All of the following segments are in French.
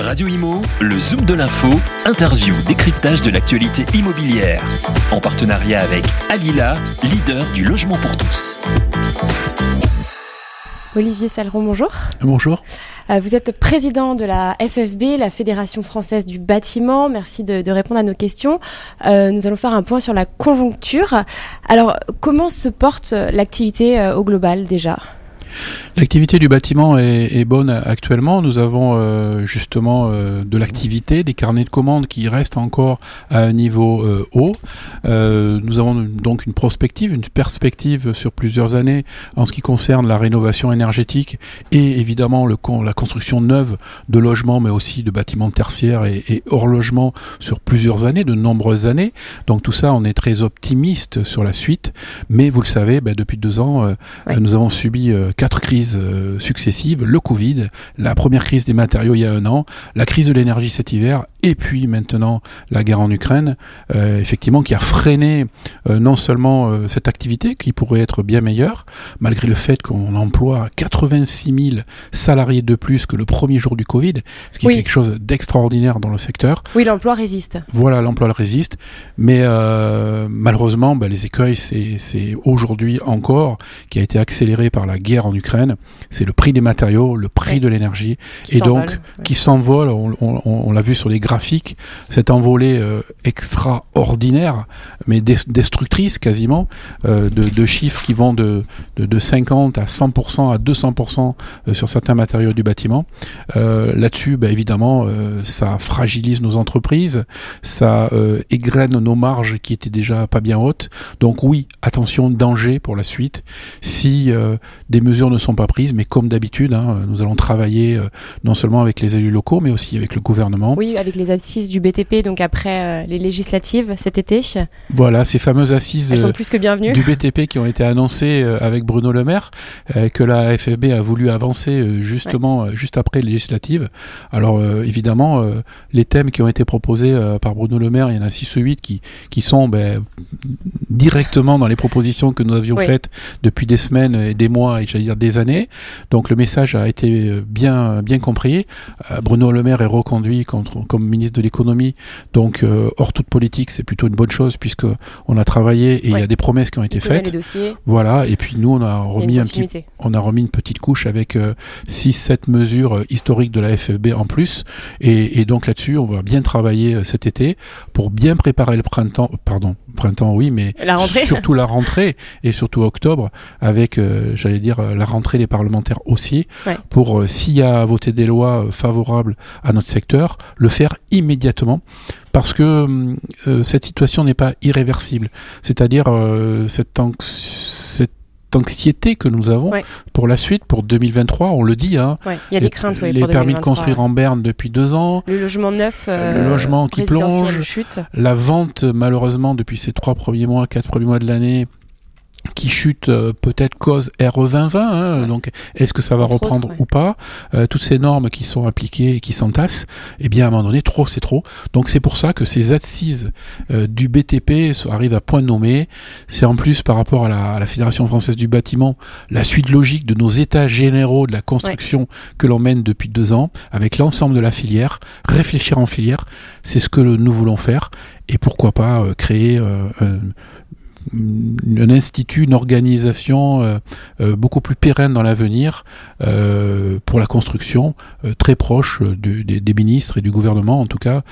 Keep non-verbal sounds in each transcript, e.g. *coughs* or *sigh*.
Radio Imo, le Zoom de l'info, interview, décryptage de l'actualité immobilière. En partenariat avec Alila, leader du logement pour tous. Olivier Saleron, bonjour. Bonjour. Euh, vous êtes président de la FFB, la Fédération française du bâtiment. Merci de, répondre à nos questions. Euh, nous allons faire un point sur la conjoncture. Alors, comment se porte l'activité euh, au global déjà? L'activité du bâtiment est, bonne actuellement. Nous avons euh, justement euh, de l'activité, des carnets de commandes qui restent encore à un niveau euh, haut. nous avons donc une prospective, une perspective sur plusieurs années en ce qui concerne la rénovation énergétique et évidemment le, la construction neuve de logements, mais aussi de bâtiments tertiaires et, hors logement sur plusieurs années, de nombreuses années. Donc tout ça, on est très optimiste sur la suite. Mais vous le savez, ben, depuis deux ans, nous avons subi quatre crises euh, successives, le Covid, la première crise des matériaux il y a un an, la crise de l'énergie cet hiver, et puis maintenant la guerre en Ukraine, euh, effectivement, qui a freiné euh, non seulement cette activité, qui pourrait être bien meilleure, malgré le fait qu'on emploie 86 000 salariés de plus que le premier jour du Covid, ce qui est quelque chose d'extraordinaire dans le secteur. Oui, l'emploi résiste. Voilà, l'emploi résiste, mais malheureusement, ben, les écueils, c'est aujourd'hui encore, qui a été accéléré par la guerre en Ukraine, c'est le prix des matériaux, le prix de l'énergie, et donc qui s'envole. On, l'a vu sur les graphiques, cette envolée euh, extraordinaire, mais destructrice quasiment, euh, de, chiffres qui vont de, de, 50 à 100% à 200% euh, sur certains matériaux du bâtiment. Là-dessus, bah, évidemment, ça fragilise nos entreprises, ça égrène nos marges qui étaient déjà pas bien hautes. Donc oui, attention, danger pour la suite. Si des mesures ne sont pas prises, mais comme d'habitude, hein, nous allons travailler non seulement avec les élus locaux, mais aussi avec le gouvernement. Oui, avec les assises du BTP, donc après euh, les législatives cet été. Voilà, ces fameuses assises sont plus que bienvenues. du BTP qui ont été annoncées euh, avec Bruno Le Maire, que la FFB a voulu avancer justement juste après les législatives. Alors évidemment, les thèmes qui ont été proposés par Bruno Le Maire, il y en a 6 ou 8 qui, qui sont ben, directement dans les propositions que nous avions faites depuis des semaines et des mois, et j'allais dire des années. Donc le message a été euh, bien, bien compris. Euh, Bruno Le Maire est reconduit contre, comme ministre de l'économie. Donc euh, hors toute politique, c'est plutôt une bonne chose puisque on a travaillé et il y a des promesses qui ont été faites. Voilà. Et puis nous, on a remis un petit, on a remis une petite couche avec 6-7 mesures historiques de la FFB en plus. Et, et donc là-dessus, on va bien travailler cet été pour bien préparer le printemps, pardon, printemps oui, mais surtout la rentrée et surtout octobre avec, j'allais dire, la rentrée des parlementaires aussi, pour, euh, s'il y a à voter des lois euh, favorables à notre secteur, le faire immédiatement parce que euh, cette situation n'est pas irréversible. C'est-à-dire cette, anxiété que nous avons pour la suite, pour 2023, on le dit. Hein, il y a des craintes. les permis de construire en Berne depuis deux ans. Le logement neuf. le logement qui plonge. Chute. La vente, malheureusement, depuis ces trois premiers mois, quatre premiers mois de l'année, qui chute euh, peut-être cause RE 2020. Hein, Donc, est-ce que ça va reprendre ou pas euh, Toutes ces normes qui sont appliquées et qui s'entassent, eh bien, à un moment donné, trop, c'est trop. Donc, c'est pour ça que ces assises euh, du BTP arrivent à point nommé. C'est en plus par rapport à la, à la, Fédération française du bâtiment la suite logique de nos états généraux de la construction que l'on mène depuis deux ans avec l'ensemble de la filière. Réfléchir en filière, c'est ce que nous voulons faire. Et pourquoi pas créer un institut, une organisation euh, euh, beaucoup plus pérenne dans l'avenir euh, pour la construction, très proche des ministres et du gouvernement en tout cas,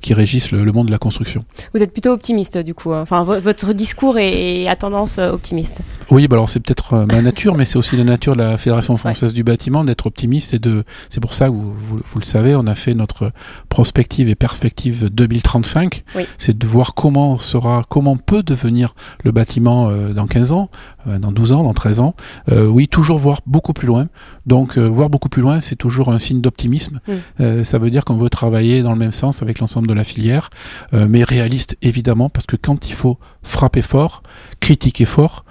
qui régissent le, monde de la construction. Vous êtes plutôt optimiste du coup, hein. enfin votre discours est, à tendance optimiste. Oui, bah alors c'est peut-être ma nature, mais c'est aussi la nature de la Fédération française du bâtiment d'être optimiste et de. C'est pour ça que vous, vous, le savez, on a fait notre prospective et perspective 2035. C'est de voir comment sera, comment peut devenir le bâtiment euh, dans 15 ans, euh, dans 12 ans, dans 13 ans. Euh, oui, toujours voir beaucoup plus loin. Donc, voir beaucoup plus loin, c'est toujours un signe d'optimisme. Mm. ça veut dire qu'on veut travailler dans le même sens avec l'ensemble de la filière, mais réaliste évidemment, parce que quand il faut frapper fort, critiquer fort,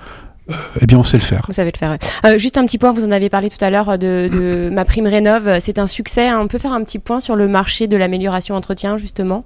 eh bien, on sait le faire. Vous savez le faire. juste un petit point, vous en avez parlé tout à l'heure de, de *coughs* ma prime rénov. C'est un succès. On peut faire un petit point sur le marché de l'amélioration entretien, justement?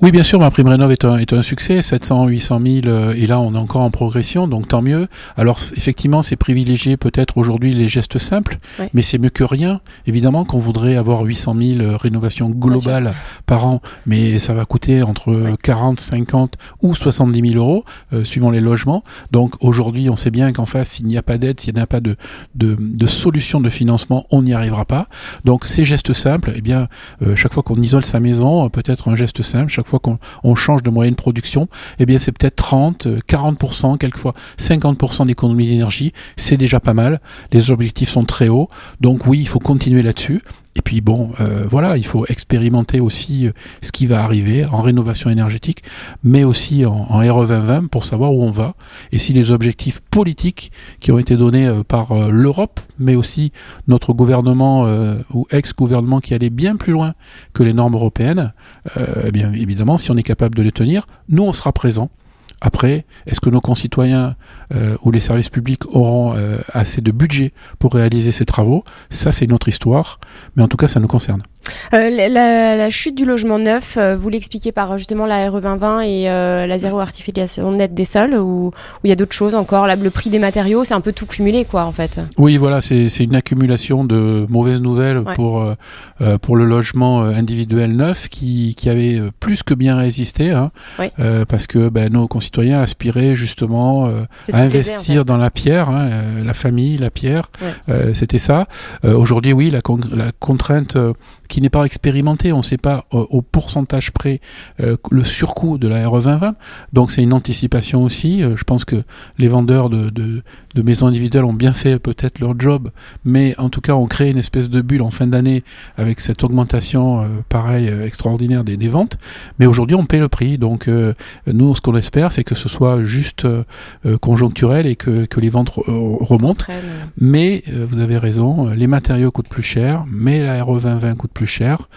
Oui, bien sûr, ma prime rénov est un, est un succès, 700, 800 000, et là on est encore en progression, donc tant mieux. Alors effectivement, c'est privilégié peut-être aujourd'hui les gestes simples, mais c'est mieux que rien. Évidemment qu'on voudrait avoir 800 000 rénovations globales par an, mais ça va coûter entre Ouais. 40, 50 ou 70 000 euros, euh, suivant les logements. Donc aujourd'hui, on sait bien qu'en face, s'il n'y a pas d'aide, s'il n'y a pas de, de, de solution de financement, on n'y arrivera pas. Donc ces gestes simples, eh bien, euh, chaque fois qu'on isole sa maison, euh, peut-être un geste simple, chaque fois qu'on on change de moyen de production, eh bien c'est peut-être 30, euh, 40%, quelquefois 50% d'économie d'énergie, c'est déjà pas mal. Les objectifs sont très hauts, donc oui, il faut continuer là-dessus. Et puis bon, euh, voilà, il faut expérimenter aussi euh, ce qui va arriver en rénovation énergétique, mais aussi en, en RE 2020 pour savoir où on va et si les objectifs politiques qui ont été donnés euh, par l'Europe, mais aussi notre gouvernement ou ex-gouvernement qui allait bien plus loin que les normes européennes, eh bien évidemment, si on est capable de les tenir, nous on sera présents. Après, est-ce que nos concitoyens euh, ou les services publics auront euh, assez de budget pour réaliser ces travaux? Ça, c'est une autre histoire, mais en tout cas, ça nous concerne. Euh, la, chute du logement neuf, euh, vous l'expliquez par justement la RE 2020 et euh, la zéro artificialisation nette des sols, ou il y a d'autres choses encore? Là, Le prix des matériaux, c'est un peu tout cumulé, quoi, en fait. Oui, voilà, c'est une accumulation de mauvaises nouvelles Ouais. pour, pour le logement individuel neuf qui, qui avait plus que bien résisté, hein, Oui. parce que ben, nos concitoyens aspiraient justement à qui plaisait, en investir fait. dans la pierre, hein, la famille, la pierre, Ouais. c'était ça. Aujourd'hui, oui, la, con- la contrainte qui n'est pas expérimentée, on ne sait pas euh, au pourcentage près euh, le surcoût de la RE 2020, donc c'est une anticipation aussi. Euh, je pense que les vendeurs de, de, de maisons individuelles ont bien fait peut-être leur job, mais en tout cas, on crée une espèce de bulle en fin d'année avec cette augmentation, pareil, extraordinaire des, des ventes. Mais aujourd'hui, on paie le prix. Donc, nous, ce qu'on espère, c'est que ce soit juste conjoncturel et que, que les ventes re- remontent. Après, Mais vous avez raison, les matériaux coûtent plus cher, mais la RE 2020 coûte plus cher.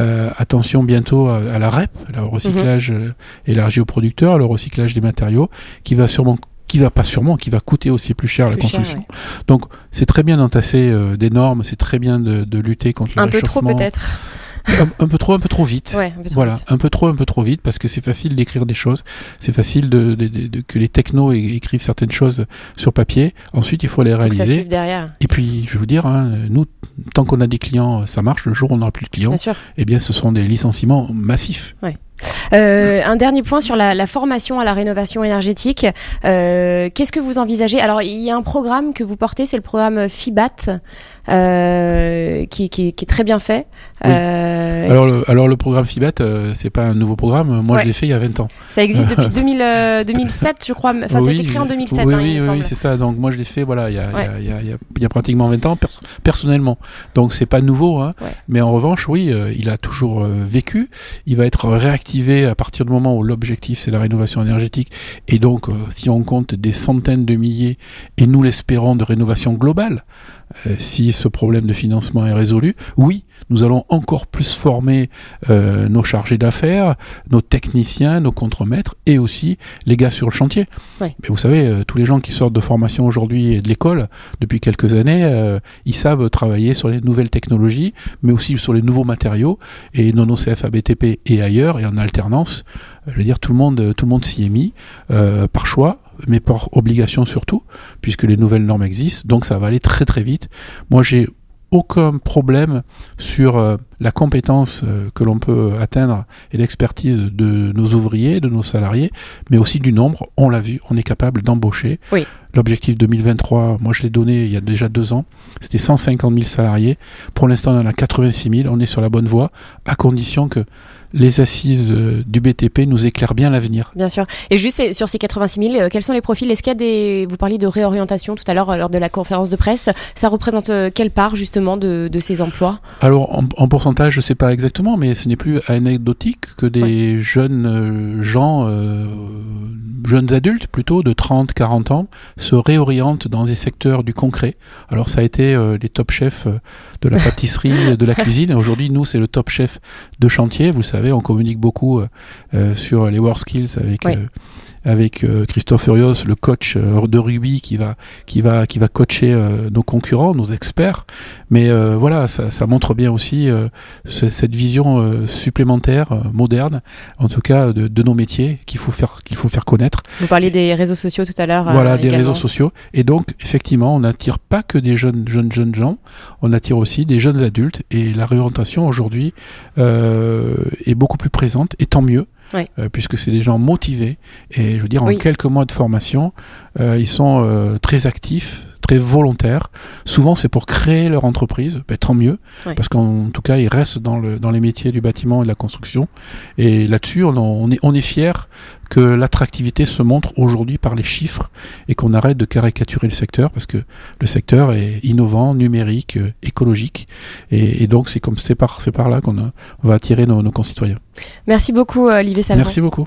Euh, attention bientôt à, à la REP, le recyclage euh, élargi aux producteurs, le recyclage des matériaux, qui va sûrement qui va pas sûrement, qui va coûter aussi plus cher la cher, construction. ouais. Donc c'est très bien d'entasser euh, des normes, c'est très bien de, de lutter contre le Un peu trop, peut-être. Un, un peu trop, un peu trop vite. Ouais, un peu trop Voilà, vite. un peu trop, un peu trop vite, parce que c'est facile d'écrire des choses, c'est facile de, de- de- de- que les technos écrivent certaines choses sur papier. Ensuite, il faut les réaliser. derrière, Et puis, je vais vous dire, hein, nous, tant qu'on a des clients, ça marche. Le jour où on n'aura plus de clients, bien sûr. eh bien, ce seront des licenciements massifs. Euh, un dernier point sur la, la formation à la rénovation énergétique. Euh, Qu'est-ce que vous envisagez? Alors, il y a un programme que vous portez, c'est le programme FIBAT, euh, qui, qui- qui est très bien fait. Oui. Euh, Alors le, alors, le programme FIBAT, euh, c'est pas un nouveau programme. Moi, Ouais. je l'ai fait il y a 20 ans. Ça existe depuis *laughs* 2000, euh, 2007, je crois. Enfin, ça a oui, été créé en 2007, oui, hein, oui, oui, c'est ça. Donc, moi, je l'ai fait, voilà, il y a, il y a- Ouais. il y a- il y a- il y a pratiquement 20 ans, pers- personnellement. Donc, c'est pas nouveau, hein. Ouais. Mais en revanche, oui, il a toujours vécu. Il va être réactivé à partir du moment où l'objectif, c'est la rénovation énergétique. Et donc, si on compte des centaines de milliers, et nous l'espérons, de rénovation globale, si ce problème de financement est résolu, oui, nous allons encore plus former euh, nos chargés d'affaires, nos techniciens, nos contremaîtres et aussi les gars sur le chantier. Ouais. Mais vous savez, euh, tous les gens qui sortent de formation aujourd'hui et de l'école depuis quelques années, euh, ils savent travailler sur les nouvelles technologies, mais aussi sur les nouveaux matériaux. Et non au CFA BTP et ailleurs, et en alternance, euh, je veux dire, tout le monde, tout le monde s'y est mis euh, par choix mais par obligation surtout, puisque les nouvelles normes existent, donc ça va aller très très vite. Moi, j'ai aucun problème sur euh, la compétence euh, que l'on peut atteindre et l'expertise de nos ouvriers, de nos salariés, mais aussi du nombre. On l'a vu, on est capable d'embaucher. Oui. L'objectif 2023, moi je l'ai donné il y a déjà deux ans, c'était 150 000 salariés. Pour l'instant, on en a 86 000. On est sur la bonne voie, à condition que les assises euh, du BTP nous éclairent bien l'avenir. Bien sûr. Et juste sur ces 86 000, euh, quels sont les profils? Est-ce qu'il y a des... Vous parliez de réorientation tout à l'heure euh, lors de la conférence de presse. Ça représente quelle part justement de, de ces emplois? Alors en, en pourcentage, je sais pas exactement, mais ce n'est plus anecdotique que des jeunes gens, euh, jeunes adultes plutôt, de 30, 40 ans, se réorientent dans des secteurs du concret. Alors ça a été euh, les top chefs de la pâtisserie, de la *laughs* cuisine. Aujourd'hui, nous, c'est le top chef de chantier. Vous le savez, on communique beaucoup euh, euh, sur les WorkSkills avec Oui. Euh, avec Christophe Furios, le coach de rugby qui va qui va qui va coacher nos concurrents, nos experts. Mais voilà, ça, ça, montre bien aussi cette vision supplémentaire, moderne, en tout cas de, de nos métiers qu'il faut faire qu'il faut faire connaître. Vous parliez des réseaux sociaux tout à l'heure. Voilà, des réseaux sociaux. Et donc effectivement, on n'attire pas que des jeunes jeunes jeunes gens, on attire aussi des jeunes adultes. Et la réorientation aujourd'hui euh, est beaucoup plus présente, et tant mieux. Euh, puisque c'est des gens motivés. Et je veux dire en quelques mois de formation, euh, ils sont très actifs, très volontaires. Souvent, c'est pour créer leur entreprise, ben, tant mieux, parce qu'en tout cas, ils restent dans, le, dans les métiers du bâtiment et de la construction. Et là-dessus, on, on, est, on est fiers que l'attractivité se montre aujourd'hui par les chiffres et qu'on arrête de caricaturer le secteur, parce que le secteur est innovant, numérique, euh, écologique. Et, donc, c'est comme c'est par, par là qu'on va attirer nos, nos concitoyens. Merci beaucoup, euh, Olivier Salmon. Merci beaucoup.